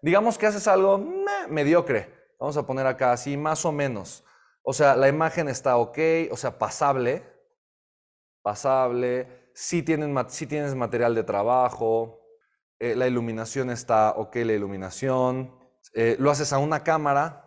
Digamos que haces algo mediocre. Vamos a poner acá así, más o menos. O sea, la imagen está ok, o sea, pasable. Pasable. Sí, tienen, tienes material de trabajo. Eh, la iluminación está ok, la iluminación. Eh, lo haces a una cámara.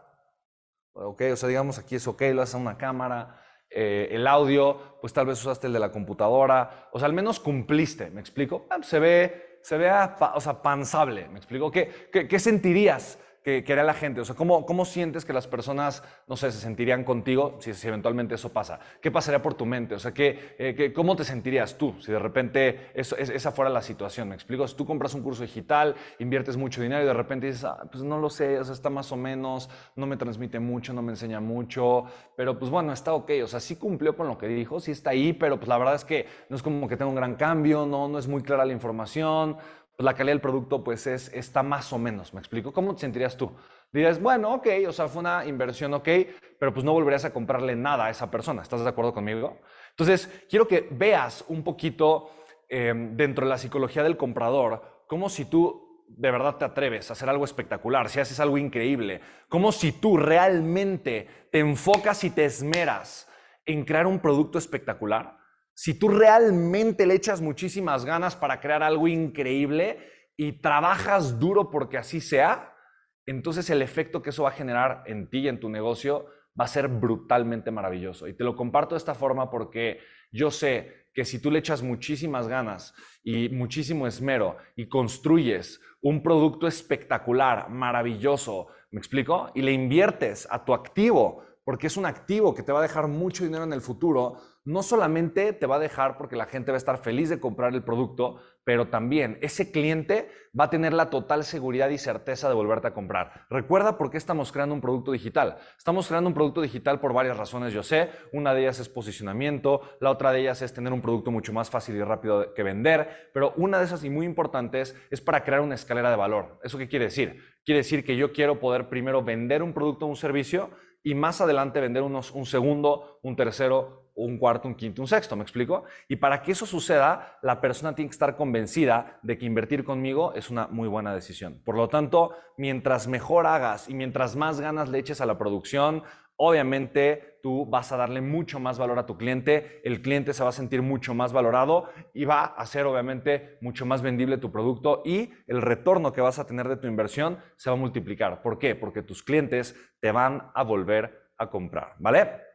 Ok, o sea, digamos aquí es ok, lo haces a una cámara. Eh, el audio, pues tal vez usaste el de la computadora. O sea, al menos cumpliste, ¿me explico? Ah, se ve, se ve o sea, pansable, ¿me explico? ¿Qué, qué, qué sentirías? Que, que la gente? O sea, ¿cómo, ¿cómo sientes que las personas, no sé, se sentirían contigo si, si eventualmente eso pasa? ¿Qué pasaría por tu mente? O sea, ¿qué, eh, ¿cómo te sentirías tú si de repente eso, esa fuera la situación? ¿Me explico? Si tú compras un curso digital, inviertes mucho dinero y de repente dices, ah, pues no lo sé, o sea, está más o menos, no me transmite mucho, no me enseña mucho, pero pues bueno, está ok, o sea, sí cumplió con lo que dijo, sí está ahí, pero pues la verdad es que no es como que tenga un gran cambio, no, no es muy clara la información, pues, la calidad del producto pues es, está más o menos, ¿me explico? ¿Cómo te sentirías tú? Dirías, bueno, ok, o sea, fue una inversión ok, pero pues no volverías a comprarle nada a esa persona, ¿estás de acuerdo conmigo? Entonces, quiero que veas un poquito em, dentro de la psicología del comprador, como si tú de verdad te atreves a hacer algo espectacular, si haces algo increíble, como si tú realmente te enfocas y te esmeras en crear un producto espectacular, si tú realmente le echas muchísimas ganas para crear algo increíble y trabajas duro porque así sea, entonces el efecto que eso va a generar en ti y en tu negocio va a ser brutalmente maravilloso. Y te lo comparto de esta forma porque yo sé que si tú le echas muchísimas ganas y muchísimo esmero y construyes un producto espectacular, maravilloso, ¿me explico? Y le inviertes a tu activo, porque es un activo que te va a dejar mucho dinero en el futuro, no solamente te va a dejar porque la gente va a estar feliz de comprar el producto, pero también ese cliente va a tener la total seguridad y certeza de volverte a comprar. Recuerda por qué estamos creando un producto digital. Estamos creando un producto digital por varias razones, yo sé. Una de ellas es posicionamiento, la otra de ellas es tener un producto mucho más fácil y rápido que vender, pero una de esas y muy importantes es para crear una escalera de valor. ¿Eso qué quiere decir? Quiere decir que yo quiero poder primero vender un producto o un servicio y más adelante vender unos, un segundo, un tercero un cuarto, un quinto, un sexto, ¿me explico? Y para que eso suceda, la persona tiene que estar convencida de que invertir conmigo es una muy buena decisión. Por lo tanto, mientras mejor hagas y mientras más ganas le eches a la producción, obviamente tú vas a darle mucho más valor a tu cliente, el cliente se va a sentir mucho más valorado y va a ser obviamente mucho más vendible tu producto y el retorno que vas a tener de tu inversión se va a multiplicar. ¿Por qué? Porque tus clientes te van a volver a comprar, ¿vale?